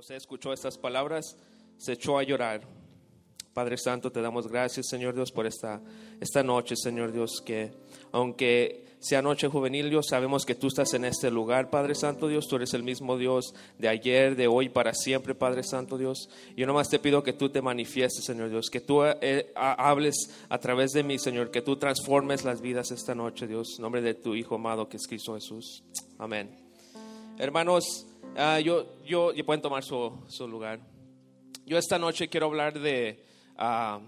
José escuchó estas palabras, se echó a llorar. Padre Santo, te damos gracias, Señor Dios, por esta, esta noche, Señor Dios, que aunque sea noche juvenil, Dios, sabemos que tú estás en este lugar, Padre Santo Dios, tú eres el mismo Dios de ayer, de hoy, para siempre, Padre Santo Dios. Yo nomás te pido que tú te manifiestes, Señor Dios, que tú eh, hables a través de mí, Señor, que tú transformes las vidas esta noche, Dios, en nombre de tu Hijo amado, que es Cristo Jesús. Amén. Hermanos, uh, yo, yo, pueden tomar su, su lugar. Yo esta noche quiero hablar de Ah,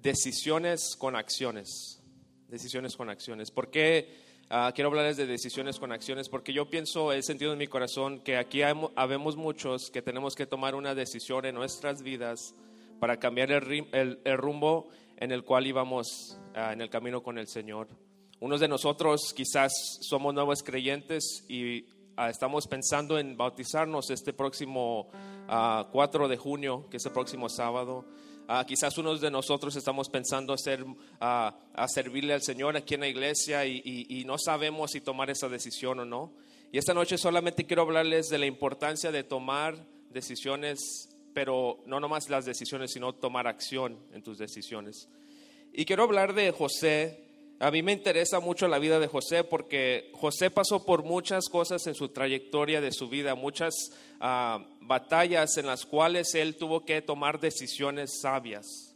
decisiones con acciones. Decisiones con acciones. ¿Por qué ah, quiero hablarles de decisiones con acciones? Porque yo pienso, he sentido en mi corazón que aquí habemos muchos que tenemos que tomar una decisión en nuestras vidas para cambiar el, el, rumbo en el cual íbamos en el camino con el Señor. Unos de nosotros quizás somos nuevos creyentes y estamos pensando en bautizarnos este próximo 4 de junio, que es el próximo sábado. Uh, quizás unos de nosotros estamos pensando hacer, a servirle al Señor aquí en la iglesia y, y, no sabemos si tomar esa decisión o no. Y esta noche solamente quiero hablarles de la importancia de tomar decisiones, pero no nomás las decisiones, sino tomar acción en tus decisiones. Y quiero hablar de José, a mí me interesa mucho la vida de José porque José pasó por muchas cosas en su trayectoria de su vida, muchas ah, batallas en las cuales él tuvo que tomar decisiones sabias.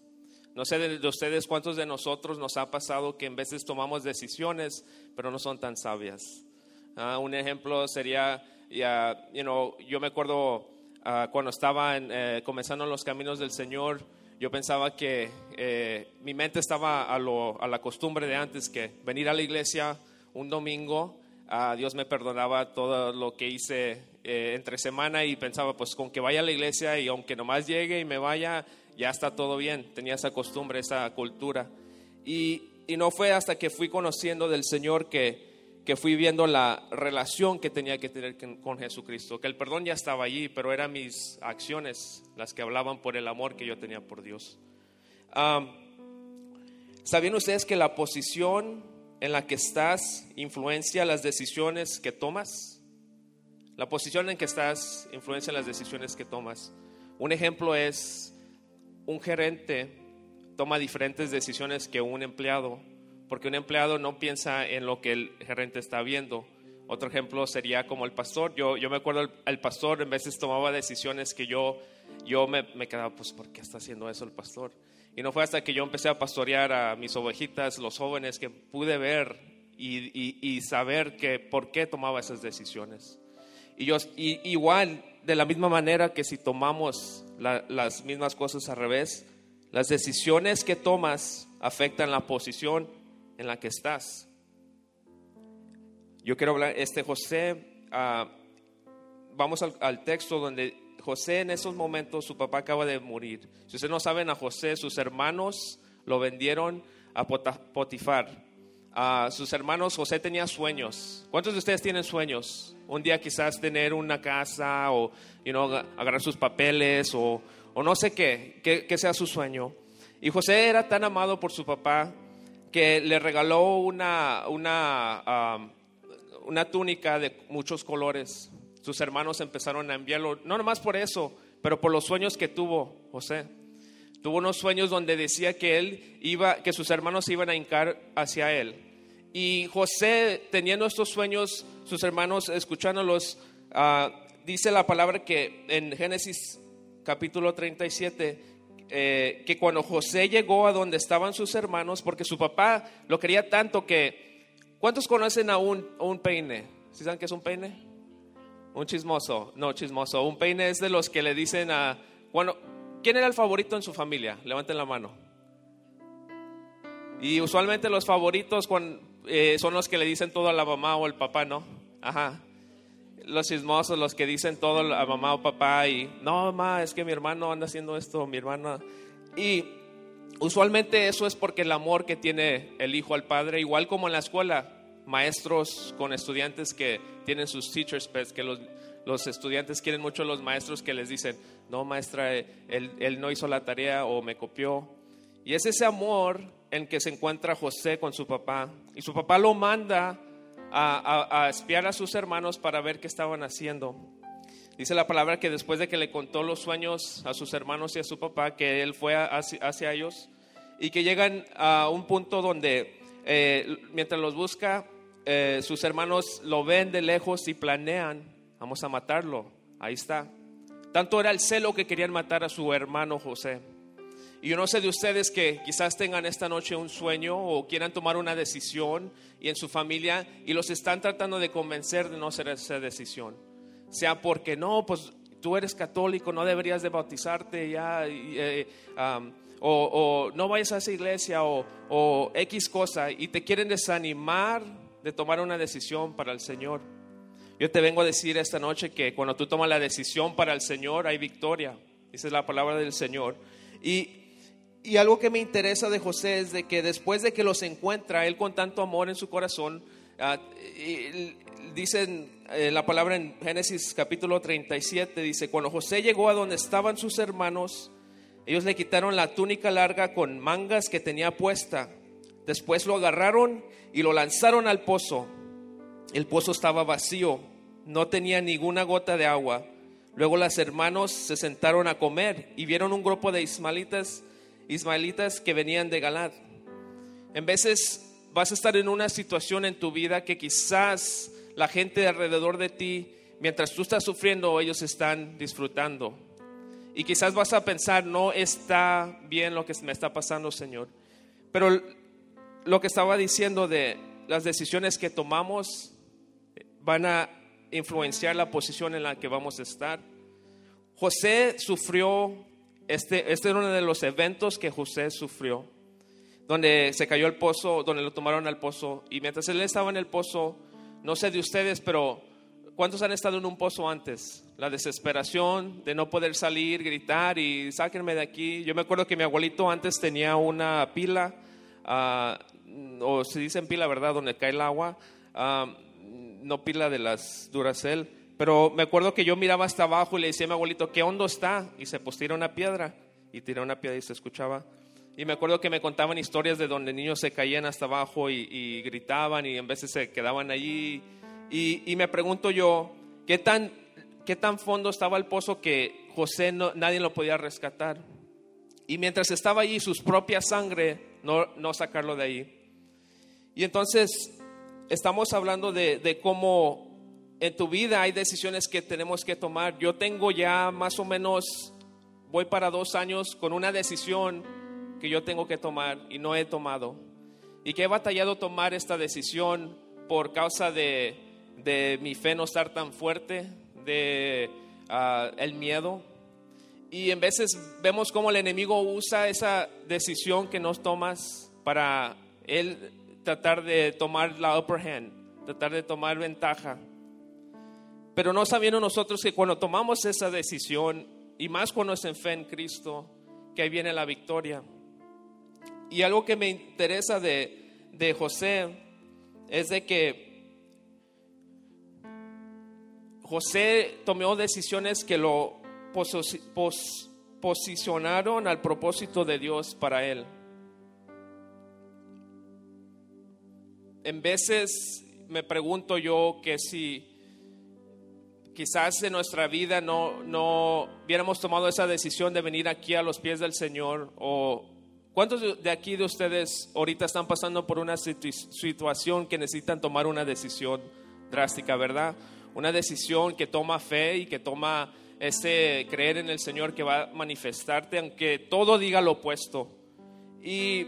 No sé de ustedes cuántos de nosotros nos ha pasado que en veces tomamos decisiones, pero no son tan sabias. Ah, un ejemplo sería, yo me acuerdo ah, cuando estaba eh, comenzando en los caminos del Señor, yo pensaba que eh, mi mente estaba a, la costumbre de antes, que venir a la iglesia un domingo, a Dios me perdonaba todo lo que hice eh, entre semana y pensaba, pues con que vaya a la iglesia y aunque nomás llegue y me vaya, ya está todo bien. Tenía esa costumbre, esa cultura. Y no fue hasta que fui conociendo del Señor que que fui viendo la relación que tenía que tener con Jesucristo, que el perdón ya estaba allí, pero eran mis acciones las que hablaban por el amor que yo tenía por Dios. ¿Sabían ustedes que la posición en la que estás influencia las decisiones que tomas? La posición en que estás influencia las decisiones que tomas. Un ejemplo es un gerente toma diferentes decisiones que un empleado porque un empleado no piensa en lo que el gerente está viendo. Otro ejemplo sería como el pastor. Yo, yo me acuerdo, el, pastor en veces tomaba decisiones que yo, yo me, me, quedaba, pues, ¿por qué está haciendo eso el pastor? Y no fue hasta que yo empecé a pastorear a mis ovejitas, los jóvenes, que pude ver y, y, saber que por qué tomaba esas decisiones. Y yo, y, igual, de la misma manera que si tomamos las mismas cosas al revés, las decisiones que tomas afectan la posición en la que estás. Yo quiero hablar, este José, ah, vamos al, texto donde José en esos momentos, su papá acaba de morir. Si ustedes no saben a José, sus hermanos lo vendieron a Potifar. a sus hermanos, José tenía sueños. ¿Cuántos de ustedes tienen sueños? Un día quizás tener una casa o you agarrar sus papeles o, o no sé qué, que, sea su sueño. Y José era tan amado por su papá que le regaló una, una, una túnica de muchos colores. Sus hermanos empezaron a enviarlo, no nomás por eso, pero por los sueños que tuvo José. Tuvo unos sueños donde decía que él iba, que sus hermanos iban a hincar hacia él. Y José, teniendo estos sueños, sus hermanos escuchándolos, uh, dice la palabra que en Génesis capítulo 37, eh, que cuando José llegó a donde estaban sus hermanos, porque su papá lo quería tanto que... ¿Cuántos conocen a un, peine? ¿Sí saben qué es un peine? Un chismoso, no chismoso. Un peine es de los que le dicen a... Bueno, ¿quién era el favorito en su familia? Levanten la mano. Y usualmente los favoritos eh, son los que le dicen todo a la mamá o al papá, ¿no? Ajá. Los chismosos, los que dicen todo a mamá o papá y, no, mamá, es que mi hermano anda haciendo esto, mi hermana. Y usualmente eso es porque el amor que tiene el hijo al padre, igual como en la escuela, maestros con estudiantes que tienen sus teachers pets, que los, estudiantes quieren mucho a los maestros que les dicen, no maestra, él, él no hizo la tarea o me copió. Y es ese amor en que se encuentra José con su papá. Y su papá lo manda a, espiar a sus hermanos para ver qué estaban haciendo. Dice la palabra que después de que le contó los sueños a sus hermanos y a su papá, que él fue hacia, ellos y que llegan a un punto donde eh, mientras los busca, eh, sus hermanos lo ven de lejos y planean, vamos a matarlo, ahí está. Tanto era el celo que querían matar a su hermano José. Y yo no sé de ustedes que quizás tengan esta noche un sueño o quieran tomar una decisión y en su familia y los están tratando de convencer de no hacer esa decisión. Sea porque no, pues tú eres católico, no deberías de bautizarte ya, eh, o, no vayas a esa iglesia o, o X cosa y te quieren desanimar de tomar una decisión para el Señor. Yo te vengo a decir esta noche que cuando tú tomas la decisión para el Señor hay victoria. Esa es la palabra del Señor. Y y algo que me interesa de José es de que después de que los encuentra, él con tanto amor en su corazón, uh, dicen eh, la palabra en Génesis capítulo 37, dice, cuando José llegó a donde estaban sus hermanos, ellos le quitaron la túnica larga con mangas que tenía puesta. Después lo agarraron y lo lanzaron al pozo. El pozo estaba vacío, no tenía ninguna gota de agua. Luego los hermanos se sentaron a comer y vieron un grupo de ismaelitas ismaelitas que venían de Galad. En veces vas a estar en una situación en tu vida que quizás la gente alrededor de ti, mientras tú estás sufriendo, ellos están disfrutando. Y quizás vas a pensar, no está bien lo que me está pasando, Señor. Pero lo que estaba diciendo de las decisiones que tomamos van a influenciar la posición en la que vamos a estar. José sufrió este, este era uno de los eventos que José sufrió, donde se cayó el pozo, donde lo tomaron al pozo. Y mientras él estaba en el pozo, no sé de ustedes, pero ¿cuántos han estado en un pozo antes? La desesperación de no poder salir, gritar y sáquenme de aquí. Yo me acuerdo que mi abuelito antes tenía una pila, ah, o se dice en pila, ¿verdad? Donde cae el agua, ah, no pila de las Duracell pero me acuerdo que yo miraba hasta abajo y le decía a mi abuelito, ¿qué hondo está? Y se pues tira una piedra. Y tiró una piedra y se escuchaba. Y me acuerdo que me contaban historias de donde niños se caían hasta abajo y, gritaban y en veces se quedaban allí. Y, me pregunto yo, ¿qué tan, ¿qué tan fondo estaba el pozo que José no, nadie lo podía rescatar? Y mientras estaba allí, su propia sangre, no, no sacarlo de ahí. Y entonces estamos hablando de cómo en tu vida hay decisiones que tenemos que tomar. Yo tengo ya más o menos, voy para dos años con una decisión que yo tengo que tomar y no he tomado. Y que he batallado tomar esta decisión por causa de, mi fe no estar tan fuerte, de ah, el miedo. Y en veces vemos cómo el enemigo usa esa decisión que nos tomas para él tratar de tomar la upper hand, tratar de tomar ventaja. Pero no sabiendo nosotros que cuando tomamos esa decisión, y más cuando es en fe en Cristo, que ahí viene la victoria. Y algo que me interesa de, de José es de que José tomó decisiones que lo posicionaron al propósito de Dios para él. En veces me pregunto yo que si quizás en nuestra vida no, no hubiéramos tomado esa decisión de venir aquí a los pies del Señor o ¿Cuántos de aquí de ustedes ahorita están pasando por una situación que necesitan tomar una decisión drástica, verdad? Una decisión que toma fe y que toma ese creer en el Señor que va a manifestarte, aunque todo diga lo opuesto. Y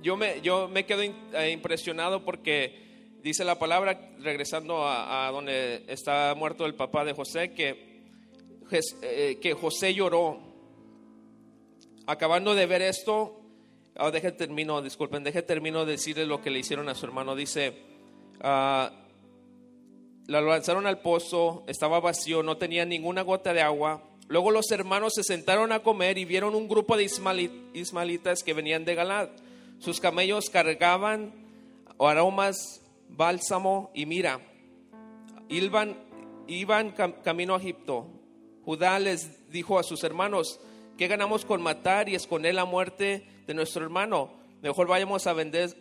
yo me, yo me quedo eh, impresionado porque dice la palabra, regresando a, donde está muerto el papá de José, que, eh, que José lloró. Acabando de ver esto, oh, deje termino, disculpen, deje termino de decirle lo que le hicieron a su hermano. Dice, uh, la lanzaron al pozo, estaba vacío, no tenía ninguna gota de agua. Luego los hermanos se sentaron a comer y vieron un grupo de ismaelitas que venían de Galad. Sus camellos cargaban aromas bálsamo y mira, iban, iban camino a Egipto. Judá les dijo a sus hermanos, ¿qué ganamos con matar y esconder la muerte de nuestro hermano? Mejor vayamos a vender,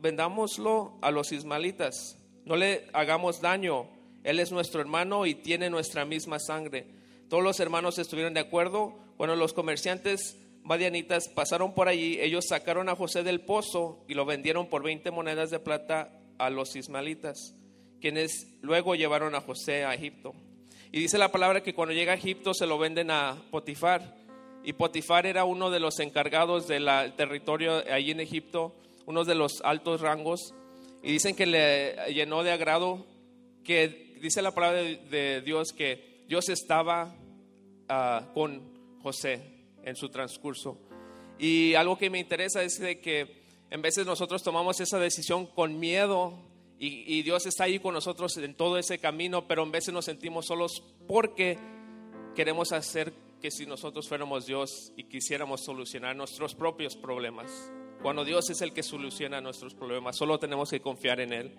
vendámoslo a los ismaelitas, no le hagamos daño Él es nuestro hermano y tiene nuestra misma sangre. Todos los hermanos estuvieron de acuerdo. Cuando los comerciantes madianitas pasaron por allí, ellos sacaron a José del pozo y lo vendieron por 20 monedas de plata a los ismaelitas, quienes luego llevaron a José a Egipto. Y dice la palabra que cuando llega a Egipto se lo venden a Potifar. Y Potifar era uno de los encargados del territorio allí en Egipto, uno de los altos rangos. Y dicen que le llenó de agrado, que dice la palabra de, Dios que Dios estaba ah, con José en su transcurso. Y algo que me interesa es de que en veces nosotros tomamos esa decisión con miedo y, Dios está ahí con nosotros en todo ese camino, pero en veces nos sentimos solos porque queremos hacer que si nosotros fuéramos Dios y quisiéramos solucionar nuestros propios problemas. Cuando Dios es el que soluciona nuestros problemas, solo tenemos que confiar en Él.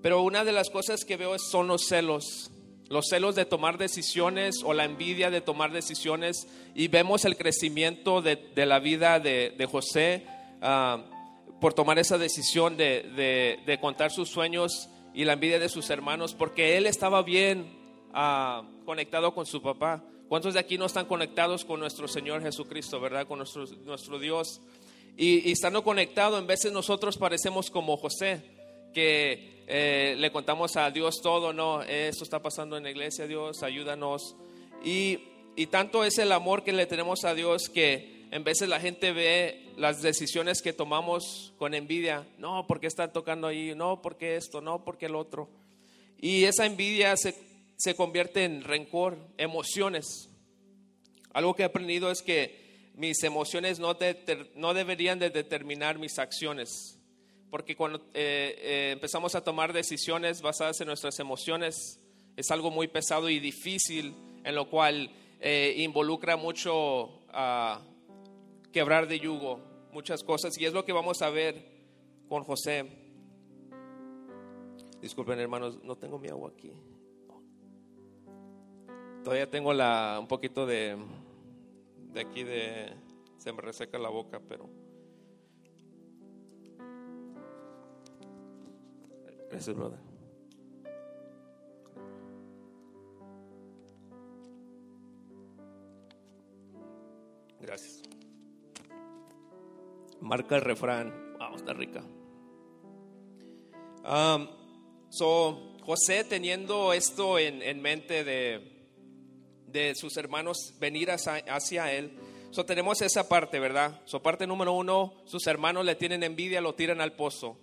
pero una de las cosas que veo son los celos, los celos de tomar decisiones o la envidia de tomar decisiones y vemos el crecimiento de, la vida de, José por tomar esa decisión de, contar sus sueños y la envidia de sus hermanos, porque él estaba bien ah, conectado con su papá. ¿Cuántos de aquí no están conectados con nuestro Señor Jesucristo, verdad? Con nuestro, nuestro Dios. Y, estando conectado, en veces nosotros parecemos como José, que eh, le contamos a Dios todo, no, esto está pasando en la iglesia, Dios, ayúdanos. Y, y tanto es el amor que le tenemos a Dios que en veces la gente ve las decisiones que tomamos con envidia. No, porque están tocando ahí, no, porque esto, no, porque el otro. Y esa envidia se, se convierte en rencor, emociones. Algo que he aprendido es que mis emociones no, no deberían de determinar mis acciones. Porque cuando eh, eh, empezamos a tomar decisiones basadas en nuestras emociones, es algo muy pesado y difícil, en lo cual eh, involucra mucho a quebrar de yugo, muchas cosas. Y es lo que vamos a ver con José. Disculpen hermanos, no tengo mi agua aquí. Todavía tengo la, un poquito de, de aquí de... Se me reseca la boca, pero... Gracias, brother. Gracias marca el refrán. Vamos, está rica. So, José teniendo esto en, mente de, de, sus hermanos venir hacia, él, so, tenemos esa parte, ¿verdad? So, parte número uno, sus hermanos le tienen envidia, lo tiran al pozo.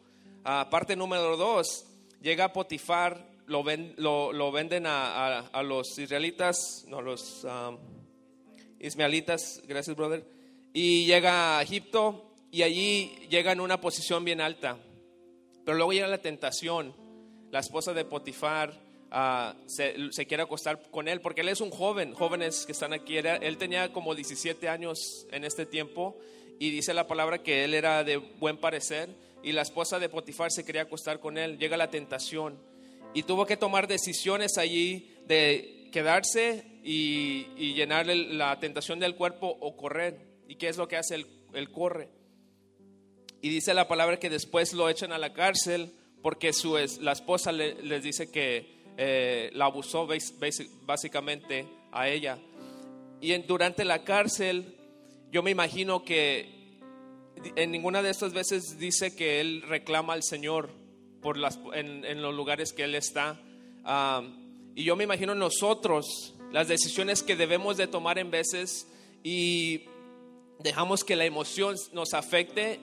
Uh, parte número dos, llega Potifar, lo, ven, lo, venden a, a, los israelitas, no, los ismaelitas, gracias brother, y llega a Egipto, y allí llega en una posición bien alta. Pero luego llega la tentación. La esposa de Potifar ah, se, quiere acostar con él porque él es un joven. Jóvenes que están aquí, él tenía como 17 años en este tiempo y dice la palabra que él era de buen parecer y la esposa de Potifar se quería acostar con él. Llega la tentación y tuvo que tomar decisiones allí de quedarse y, y llenarle la tentación del cuerpo o correr. ¿Y qué es lo que hace? Él, él corre. Y dice la palabra que después lo echan a la cárcel porque su, la esposa les dice que eh, la abusó básicamente a ella. Y durante la cárcel, yo me imagino que en ninguna de estas veces dice que él reclama al Señor por las, en, los lugares que él está. y yo me imagino nosotros las decisiones que debemos de tomar en veces y dejamos que la emoción nos afecte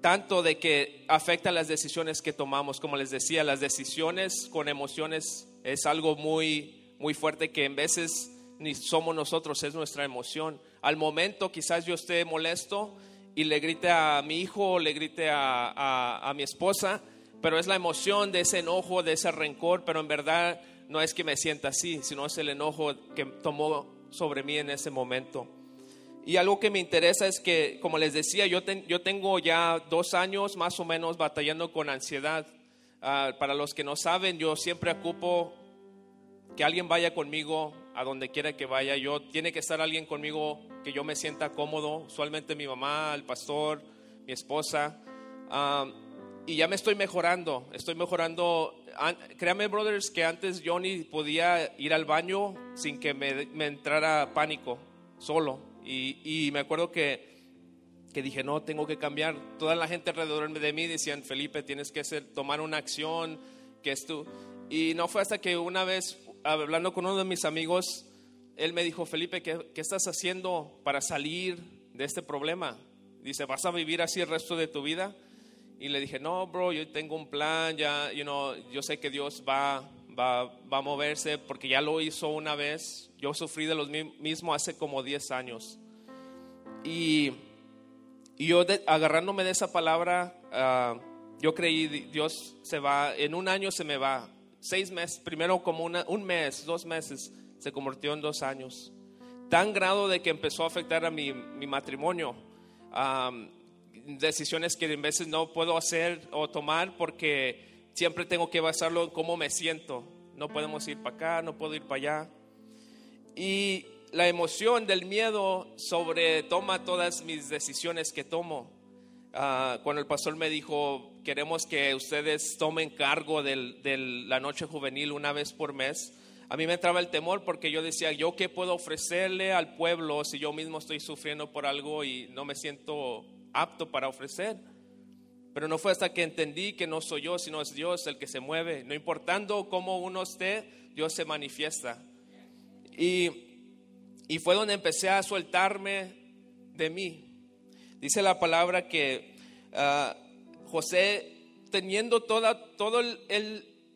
tanto de que afecta las decisiones que tomamos. Como les decía, las decisiones con emociones es algo muy, muy fuerte que en veces ni somos nosotros, es nuestra emoción. Al momento quizás yo esté molesto y le grite a mi hijo le grite a, a mi esposa, pero es la emoción de ese enojo, de ese rencor, pero en verdad no es que me sienta así, sino es el enojo que tomó sobre mí en ese momento. Y algo que me interesa es que, como les decía, yo, yo tengo ya dos años más o menos batallando con ansiedad. Ah, para los que no saben, yo siempre ocupo que alguien vaya conmigo a donde quiera que vaya. Yo tiene que estar alguien conmigo que yo me sienta cómodo. Usualmente mi mamá, el pastor, mi esposa. Ah, y ya me estoy mejorando, estoy mejorando. An- Créame, brothers, que antes yo ni podía ir al baño sin que me, me entrara pánico, solo. Y, y me acuerdo que, que dije, no, tengo que cambiar. Toda la gente alrededor de mí decían, Felipe, tienes que hacer, tomar una acción, que es tú. Y no fue hasta que una vez, hablando con uno de mis amigos, él me dijo, Felipe, ¿qué, qué estás haciendo para salir de este problema? Dice, ¿vas a vivir así el resto de tu vida? Y le dije, no, bro, yo tengo un plan, ya, you know, yo sé que Dios va, va, va a moverse porque ya lo hizo una vez. Yo sufrí de lo mi- mismo hace como 10 años. Y, y yo agarrándome de esa palabra, ah, yo creí, "Di- Dios se va, en un año se me va. Seis meses, primero como un mes, dos meses, se convirtió en dos años. Tan grado de que empezó a afectar a mi, mi matrimonio. Decisiones que en veces no puedo hacer o tomar porque siempre tengo que basarlo en cómo me siento. No podemos ir para acá, no puedo ir para allá. Y la emoción del miedo sobretoma todas mis decisiones que tomo. Ah, cuando el pastor me dijo, queremos que ustedes tomen cargo de la noche juvenil una vez por mes, a mí me entraba el temor porque yo decía, ¿yo qué puedo ofrecerle al pueblo si yo mismo estoy sufriendo por algo y no me siento apto para ofrecer? Pero no fue hasta que entendí que no soy yo, sino es Dios el que se mueve. No importando cómo uno esté, Dios se manifiesta. Y, y fue donde empecé a soltarme de mí. Dice la palabra que ah, José, teniendo toda, todo el,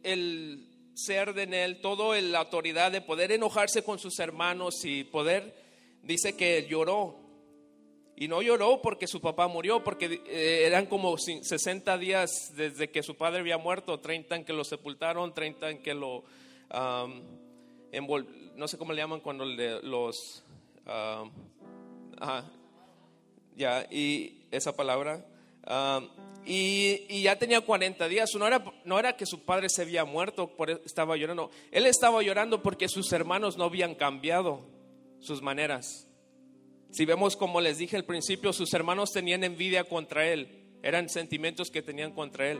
el- ser de él, toda la autoridad de poder enojarse con sus hermanos y poder, dice que lloró. Y no lloró porque su papá murió, porque eh, eran como cin- 60 días desde que su padre había muerto, 30 en que lo sepultaron, 30 en que lo, no sé cómo le llaman cuando le- los, ya, y esa palabra. am, y, y ya tenía 40 días. No era, no era que su padre se había muerto, por eso estaba llorando. Él estaba llorando porque sus hermanos no habían cambiado sus maneras. Si vemos como les dije al principio, sus hermanos tenían envidia contra él, eran sentimientos que tenían contra él.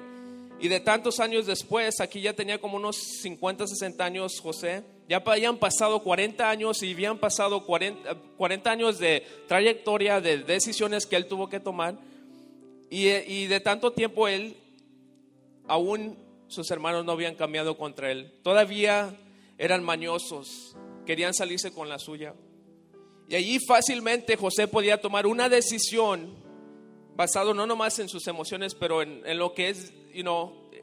Y de tantos años después, aquí ya tenía como unos 50, 60 años José, ya habían pasado 40 años y habían pasado 40, 40 años de trayectoria, de decisiones que él tuvo que tomar. Y, y de tanto tiempo él, aún sus hermanos no habían cambiado contra él. Todavía eran mañosos, querían salirse con la suya. Y allí fácilmente José podía tomar una decisión basado no nomás en sus emociones, pero en, en lo que es, you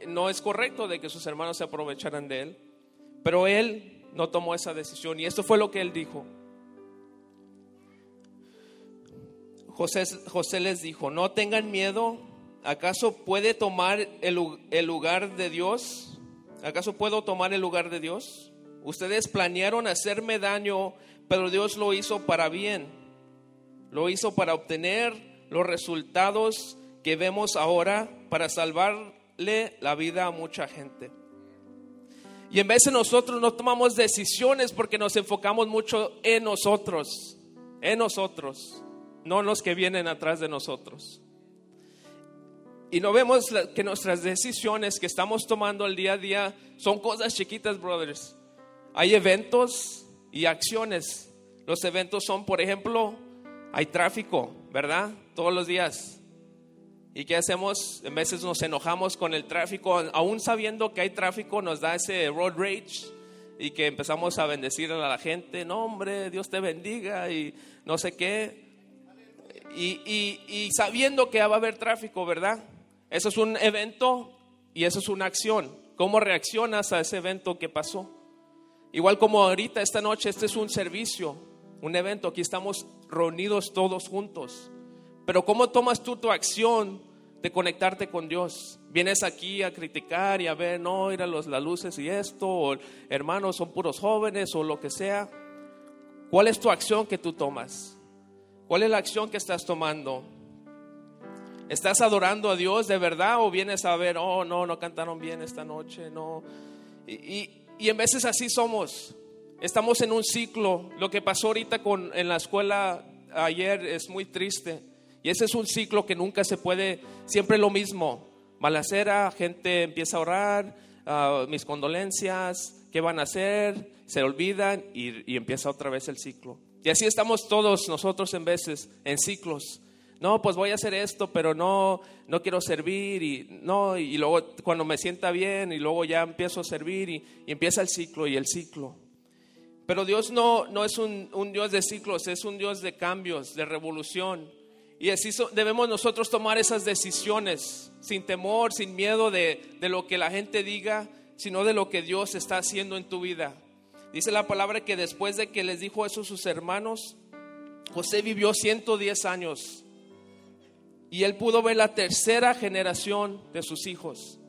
no es correcto de que sus hermanos se aprovecharan de él. Pero él no tomó esa decisión y esto fue lo que él dijo. José, José les dijo, no tengan miedo, ¿acaso puede tomar el, el lugar de Dios? ¿Acaso puedo tomar el lugar de Dios? Ustedes planearon hacerme daño, pero Dios lo hizo para bien. Lo hizo para obtener los resultados que vemos ahora, para salvarle la vida a mucha gente. Y en de nosotros no tomamos decisiones porque nos enfocamos mucho en nosotros, en nosotros, no en los que vienen atrás de nosotros. Y no vemos que nuestras decisiones que estamos tomando el día a día son cosas chiquitas, brothers. Hay eventos y acciones. Los eventos son, por ejemplo, hay tráfico, ¿verdad? Todos los días. ¿Y qué hacemos? En veces nos enojamos con el tráfico, aún sabiendo que hay tráfico, nos da ese road rage y que empezamos a bendecir a la gente. No, hombre, Dios te bendiga y no sé qué. Y, y- y sabiendo que va a haber tráfico, ¿verdad? Eso es un evento y eso es una acción. ¿Cómo reaccionas a ese evento que pasó? Igual como ahorita, esta noche, este es un servicio, un evento, aquí estamos reunidos todos juntos. Pero ¿cómo tomas tú tu acción de conectarte con Dios? Vienes aquí a criticar y a ver, no, ir a los, las luces y esto, o hermanos son puros jóvenes o lo que sea. ¿Cuál es tu acción que tú tomas? ¿Cuál es la acción que estás tomando? ¿Estás adorando a Dios de verdad o vienes a ver, oh, no, no cantaron bien esta noche, no? Y, y- y en veces así somos. Estamos en un ciclo. Lo que pasó ahorita con, en la escuela ayer es muy triste. Y ese es un ciclo que nunca se puede, siempre lo mismo. balacera, gente empieza a orar, ah, mis condolencias, ¿qué van a hacer? Se olvidan y, y empieza otra vez el ciclo. Y así estamos todos nosotros en veces, en ciclos. No, pues voy a hacer esto, pero no, no quiero servir y no, y luego cuando me sienta bien y luego ya empiezo a servir y, y empieza el ciclo y el ciclo. Pero Dios no, no es un, un, Dios de ciclos, es un Dios de cambios, de revolución. Y así debemos nosotros tomar esas decisiones sin temor, sin miedo de, de lo que la gente diga, sino de lo que Dios está haciendo en tu vida. Dice la palabra que después de que les dijo eso a sus hermanos, José vivió 110 años y él pudo ver la tercera generación de sus hijos.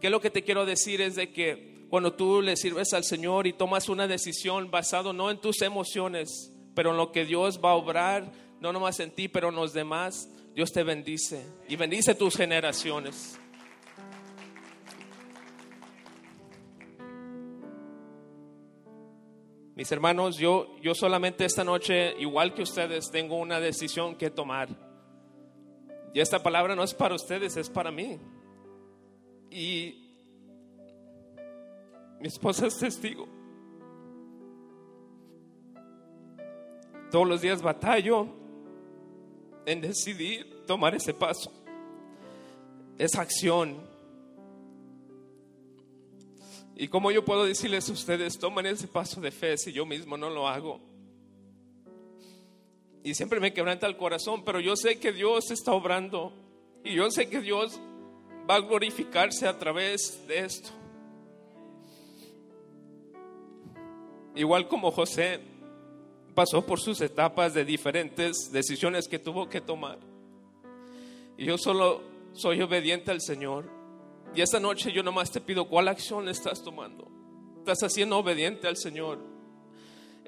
¿Qué es lo que te quiero decir? Es de que cuando tú le sirves al Señor y tomas una decisión basado no en tus emociones, pero en lo que Dios va a obrar, no nomás en ti, pero en los demás, Dios te bendice y bendice tus generaciones. Mis hermanos, yo, yo solamente esta noche, igual que ustedes, tengo una decisión que tomar. Y esta palabra no es para ustedes, es para mí. Y mi esposa es testigo. Todos los días batallo en decidir tomar ese paso, esa acción. Y cómo yo puedo decirles a ustedes, tomen ese paso de fe si yo mismo no lo hago y siempre me quebranta el corazón, pero yo sé que Dios está obrando y yo sé que Dios va a glorificarse a través de esto. Igual como José pasó por sus etapas de diferentes decisiones que tuvo que tomar. Y yo solo soy obediente al Señor. Y esta noche yo nomás te pido cuál acción estás tomando. Estás haciendo obediente al Señor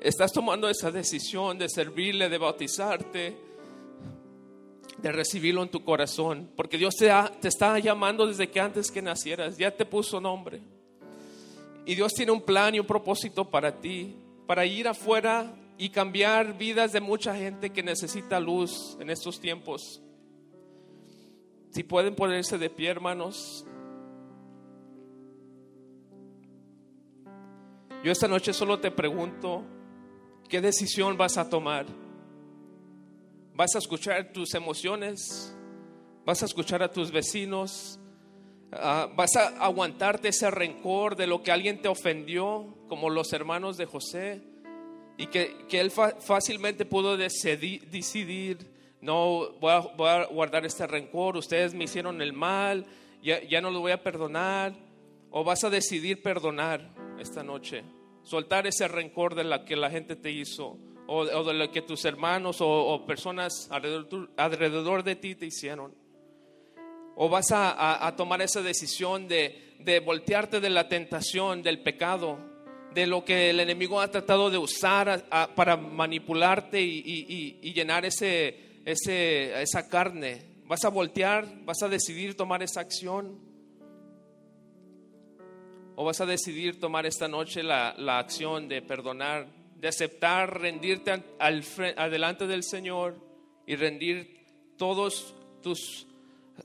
estás tomando esa decisión de servirle, de bautizarte, de recibirlo en tu corazón, porque Dios te, te está llamando desde que antes que nacieras, ya te puso nombre. Y Dios tiene un plan y un propósito para ti, para ir afuera y cambiar vidas de mucha gente que necesita luz en estos tiempos. Si pueden ponerse de pie, hermanos. Yo esta noche solo te pregunto, ¿Qué decisión vas a tomar? ¿Vas a escuchar tus emociones? ¿Vas a escuchar a tus vecinos? Uh, ¿Vas a aguantarte ese rencor de lo que alguien te ofendió, como los hermanos de José? Y que, que él fácilmente pudo decidir, no voy a, guardar este rencor, ustedes me hicieron el mal, ya, ya no lo voy a perdonar. ¿O vas a decidir perdonar esta noche? soltar ese rencor de la que la gente te hizo o, de lo que tus hermanos o, personas alrededor, de ti te hicieron. O vas a, tomar esa decisión de, voltearte de la tentación, del pecado, de lo que el enemigo ha tratado de usar para manipularte y, llenar ese, ese, esa carne. Vas a voltear, vas a decidir tomar esa acción. ¿O vas a decidir tomar esta noche la, la acción de perdonar, de aceptar, rendirte al, adelante del Señor y rendir todos tus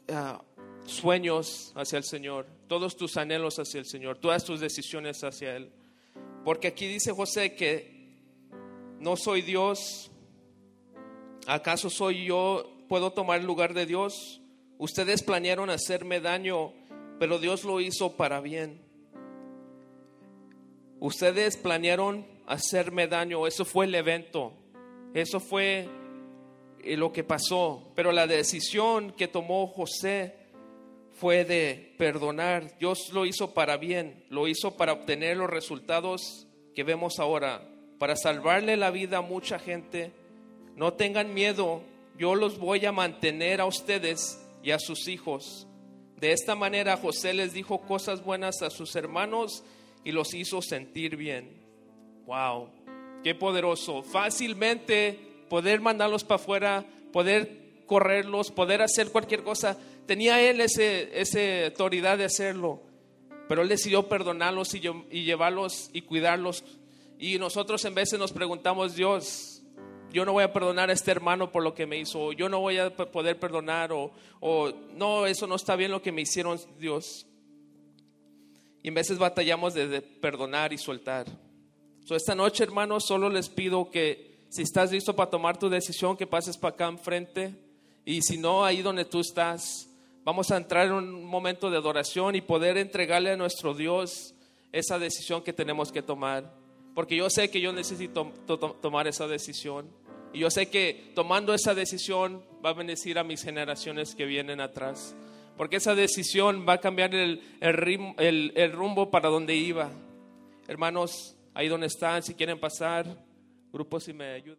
uh, sueños hacia el Señor, todos tus anhelos hacia el Señor, todas tus decisiones hacia Él? Porque aquí dice José que no soy Dios. ¿Acaso soy yo? ¿Puedo tomar el lugar de Dios? Ustedes planearon hacerme daño, pero Dios lo hizo para bien. Ustedes planearon hacerme daño, eso fue el evento, eso fue eh, lo que pasó, pero la decisión que tomó José fue de perdonar. Dios lo hizo para bien, lo hizo para obtener los resultados que vemos ahora, para salvarle la vida a mucha gente. No tengan miedo, yo los voy a mantener a ustedes y a sus hijos. De esta manera José les dijo cosas buenas a sus hermanos y los hizo sentir bien. Wow, qué poderoso. Fácilmente poder mandarlos para afuera, poder correrlos, poder hacer cualquier cosa. Tenía él ese, esa autoridad de hacerlo, pero él decidió perdonarlos y, llevarlos y cuidarlos. Y nosotros en veces nos preguntamos, Dios, yo no voy a perdonar a este hermano por lo que me hizo, o yo no voy a poder perdonar, o, o no, eso no está bien lo que me hicieron Dios. Y en veces batallamos de, perdonar y soltar. So, esta noche, hermanos, solo les pido que si estás listo para tomar tu decisión, que pases para acá enfrente. Y si no, ahí donde tú estás, vamos a entrar en un momento de adoración y poder entregarle a nuestro Dios esa decisión que tenemos que tomar. Porque yo sé que yo necesito tomar esa decisión. Y yo sé que tomando esa decisión va a bendecir a mis generaciones que vienen atrás. Porque esa decisión va a cambiar el, el, rumbo para donde iba. Hermanos, ahí donde están, si quieren pasar, grupos si me ayudan.